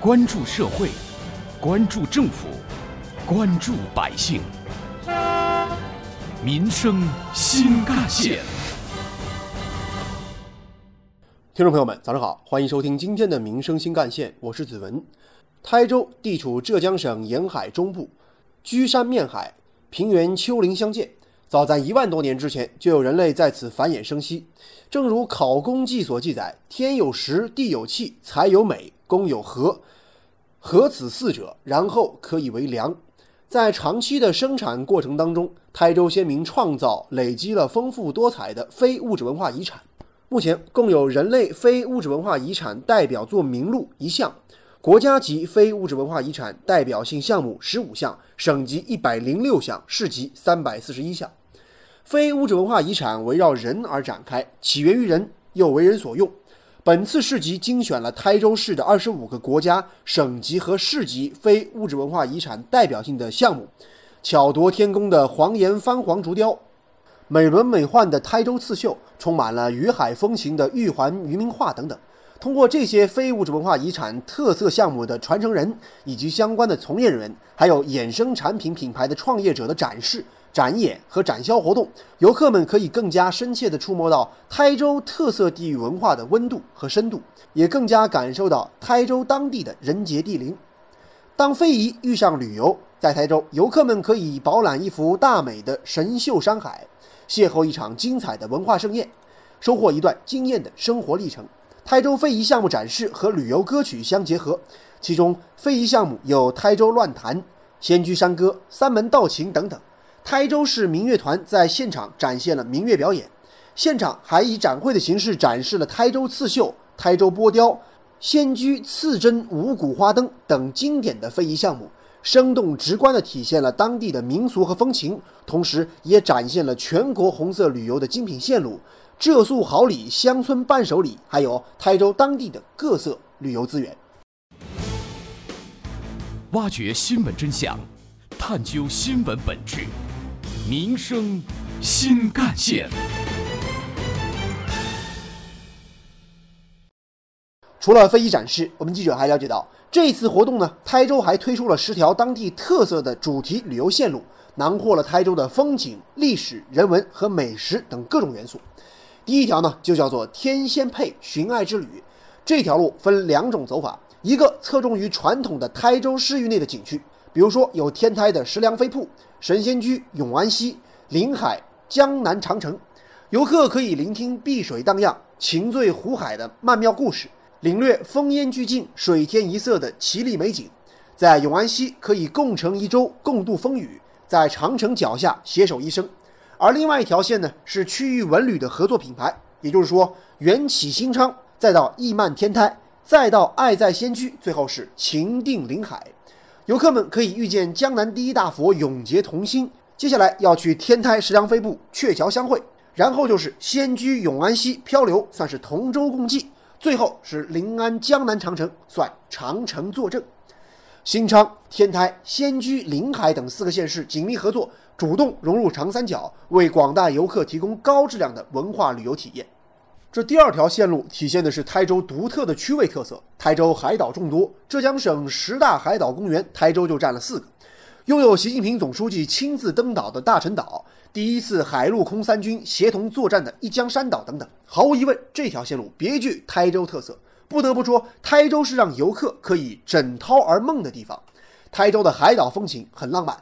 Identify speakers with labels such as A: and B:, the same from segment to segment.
A: 关注社会，关注政府，关注百姓，民生新干线。
B: 听众朋友们，早上好，欢迎收听今天的《民生新干线》，我是子文。台州地处浙江省沿海中部，居山面海，平原丘陵相间。早在一万多年之前，就有人类在此繁衍生息。正如《考工记》所记载：“天有时，地有气，财有美，公有和，合此四者，然后可以为良。”在长期的生产过程当中，台州先民创造、累积了丰富多彩的非物质文化遗产。目前共有人类非物质文化遗产代表作名录一项。国家级非物质文化遗产代表性项目十五项，省级一百零六项，市级三百四十一项。非物质文化遗产围绕人而展开，起源于人，又为人所用。本次市集精选了台州市的二十五个国家、省级和市级非物质文化遗产代表性的项目，巧夺天工的黄岩番黄竹雕，美轮美奂的台州刺绣，充满了渔海风情的玉环渔民画等等。通过这些非物质文化遗产特色项目的传承人以及相关的从业人员，还有衍生产品品牌的创业者的展示、展演和展销活动，游客们可以更加深切地触摸到台州特色地域文化的温度和深度，也更加感受到台州当地的人杰地灵。当非遗遇上旅游，在台州，游客们可以饱览一幅大美的神秀山海，邂逅一场精彩的文化盛宴，收获一段惊艳的生活历程。台州非遗项目展示和旅游歌曲相结合，其中非遗项目有台州乱弹、仙居山歌、三门道情等等。台州市民乐团在现场展现了民乐表演，现场还以展会的形式展示了台州刺绣、台州波雕、仙居刺针五谷花灯等经典的非遗项目，生动直观地体现了当地的民俗和风情，同时也展现了全国红色旅游的精品线路。浙宿好礼、乡村伴手礼，还有台州当地的各色旅游资源。
A: 挖掘新闻真相，探究新闻本质，民生新干线。
B: 除了非遗展示，我们记者还了解到，这次活动呢，台州还推出了十条当地特色的主题旅游线路，囊括了台州的风景、历史、人文和美食等各种元素。第一条呢，就叫做天仙配寻爱之旅。这条路分两种走法，一个侧重于传统的台州市域内的景区，比如说有天台的石梁飞瀑、神仙居、永安溪、临海、江南长城，游客可以聆听碧水荡漾、情醉湖海的曼妙故事，领略烽烟俱静、水天一色的奇丽美景。在永安溪可以共乘一舟，共度风雨，在长城脚下携手一生。而另外一条线呢，是区域文旅的合作品牌，也就是说，缘起新昌，再到意漫天台，再到爱在仙居，最后是情定临海，游客们可以遇见江南第一大佛永结同心。接下来要去天台石梁飞瀑、鹊桥相会，然后就是仙居永安溪漂流，算是同舟共济，最后是临安江南长城，算长城作证。新昌、天台、仙居、临海等四个县市紧密合作。主动融入长三角，为广大游客提供高质量的文化旅游体验。这第二条线路体现的是台州独特的区位特色。台州海岛众多，浙江省十大海岛公园，台州就占了四个。拥有习近平总书记亲自登岛的大陈岛，第一次海陆空三军协同作战的一江山岛等等。毫无疑问，这条线路别具台州特色。不得不说，台州是让游客可以枕涛而梦的地方。台州的海岛风情很浪漫。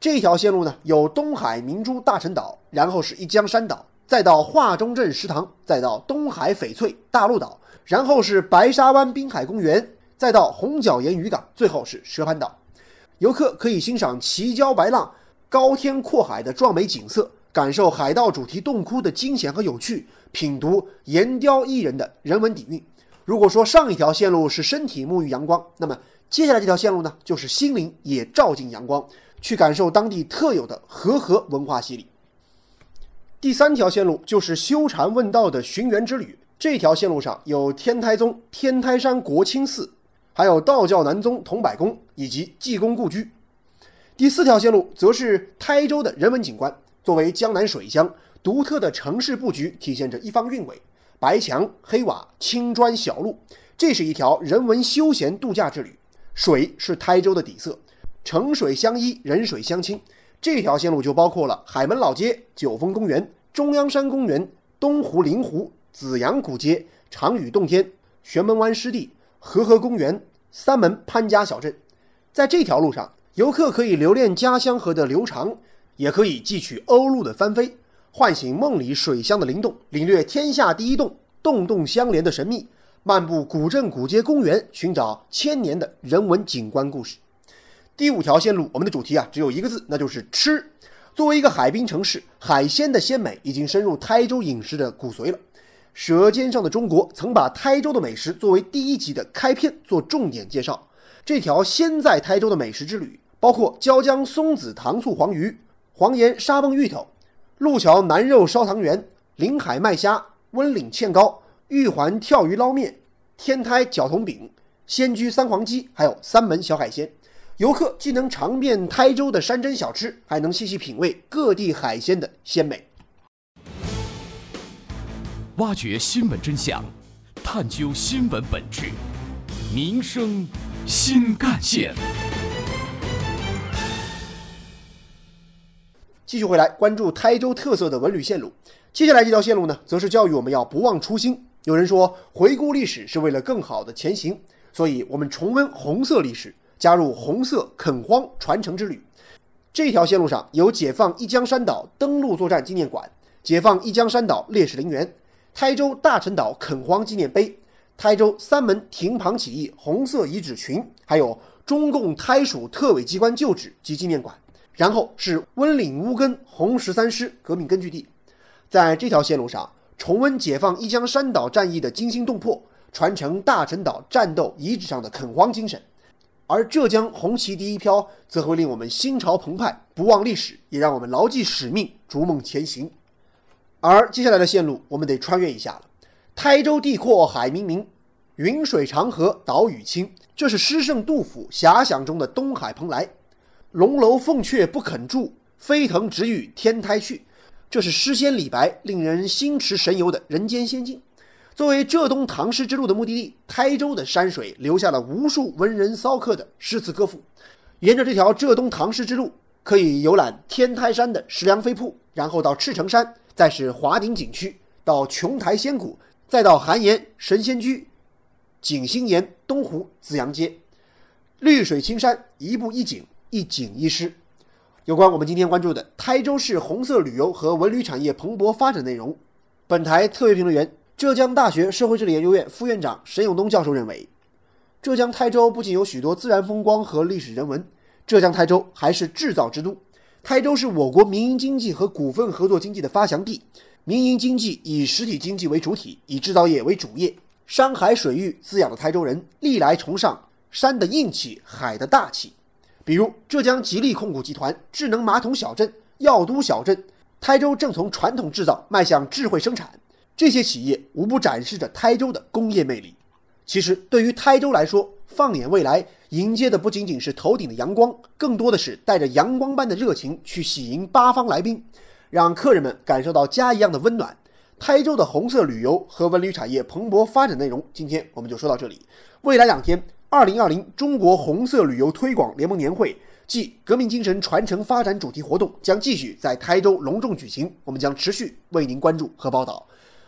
B: 这条线路呢，有东海明珠大陈岛，然后是一江山岛，再到华中镇食堂，再到东海翡翠大陆岛，然后是白沙湾滨海公园，再到红角岩渔港，最后是蛇盘岛。游客可以欣赏奇礁白浪、高天阔海的壮美景色，感受海盗主题洞窟的惊险和有趣，品读岩雕艺人的人文底蕴。如果说上一条线路是身体沐浴阳光，那么接下来这条线路呢，就是心灵也照进阳光。去感受当地特有的和合文化洗礼。第三条线路就是修禅问道的寻源之旅。这条线路上有天台宗天台山国清寺，还有道教南宗桐柏宫以及济公故居。第四条线路则是台州的人文景观。作为江南水乡，独特的城市布局体现着一方韵味。白墙黑瓦、青砖小路，这是一条人文休闲度假之旅。水是台州的底色，城水相依，人水相亲。这条线路就包括了海门老街、九峰公园、中央山公园、东湖灵湖、紫阳古街、长屿洞天、玄门湾湿地、和合公园、三门潘家小镇。在这条路上，游客可以留恋家乡河的流长，也可以汲取鸥鹭的翻飞，唤醒梦里水乡的灵动，领略天下第一洞，洞洞相连的神秘。漫步古镇古街公园，寻找千年的人文景观故事。第五条线路，我们的主题啊，只有一个字，那就是吃。作为一个海滨城市，海鲜的鲜美已经深入台州饮食的骨髓了。《舌尖上的中国》曾把台州的美食作为第一集的开篇做重点介绍。这条鲜在台州的美食之旅，包括椒江松子糖醋黄鱼、黄岩沙崩芋头、路桥南肉烧汤圆、临海麦虾、温岭芡糕。玉环跳鱼捞面、天台绞筒饼、仙居三黄鸡，还有三门小海鲜，游客既能尝遍台州的山珍小吃，还能细细品味各地海鲜的鲜美。
A: 挖掘新闻真相，探究新闻本质，民生新干线。
B: 继续回来关注台州特色的文旅线路，接下来这条线路呢，则是教育我们要不忘初心。有人说，回顾历史是为了更好的前行，所以我们重温红色历史，加入红色垦荒传承之旅。这条线路上有解放一江山岛登陆作战纪念馆、解放一江山岛烈士陵园、台州大陈岛垦荒纪念碑、台州三门亭旁起义红色遗址群，还有中共台属特委机关旧址及纪念馆。然后是温岭乌根红十三师革命根据地。在这条线路上。重温解放一江山岛战役的惊心动魄，传承大陈岛战斗遗址上的垦荒精神，而浙江红旗第一飘则会令我们心潮澎湃，不忘历史，也让我们牢记使命，逐梦前行。而接下来的线路，我们得穿越一下了。台州地阔海冥冥，云水长河岛屿清，这是诗圣杜甫遐想中的东海蓬莱。龙楼凤阙不肯住，飞腾直欲天台去。这是诗仙李白令人心驰神游的人间仙境。作为浙东唐诗之路的目的地，台州的山水留下了无数文人骚客的诗词歌赋。沿着这条浙东唐诗之路，可以游览天台山的石梁飞瀑，然后到赤城山，再是华顶景区，到琼台仙谷，再到寒岩神仙居、景星岩、东湖紫阳街，绿水青山，一步一景，一景一诗。有关我们今天关注的台州市红色旅游和文旅产业蓬勃发展内容，本台特约评论员、浙江大学社会治理研究院副院长沈永东教授认为，浙江台州不仅有许多自然风光和历史人文，浙江台州还是制造之都。台州是我国民营经济和股份合作经济的发祥地，民营经济以实体经济为主体，以制造业为主业。山海水域滋养的台州人，历来崇尚山的硬气、海的大气。比如浙江吉利控股集团智能马桶小镇、药都小镇，台州正从传统制造迈向智慧生产，这些企业无不展示着台州的工业魅力。其实，对于台州来说，放眼未来，迎接的不仅仅是头顶的阳光，更多的是带着阳光般的热情去喜迎八方来宾，让客人们感受到家一样的温暖。台州的红色旅游和文旅产业蓬勃发展内容，今天我们就说到这里。未来两天。二零二零中国红色旅游推广联盟年会暨革命精神传承发展主题活动将继续在台州隆重举行，我们将持续为您关注和报道。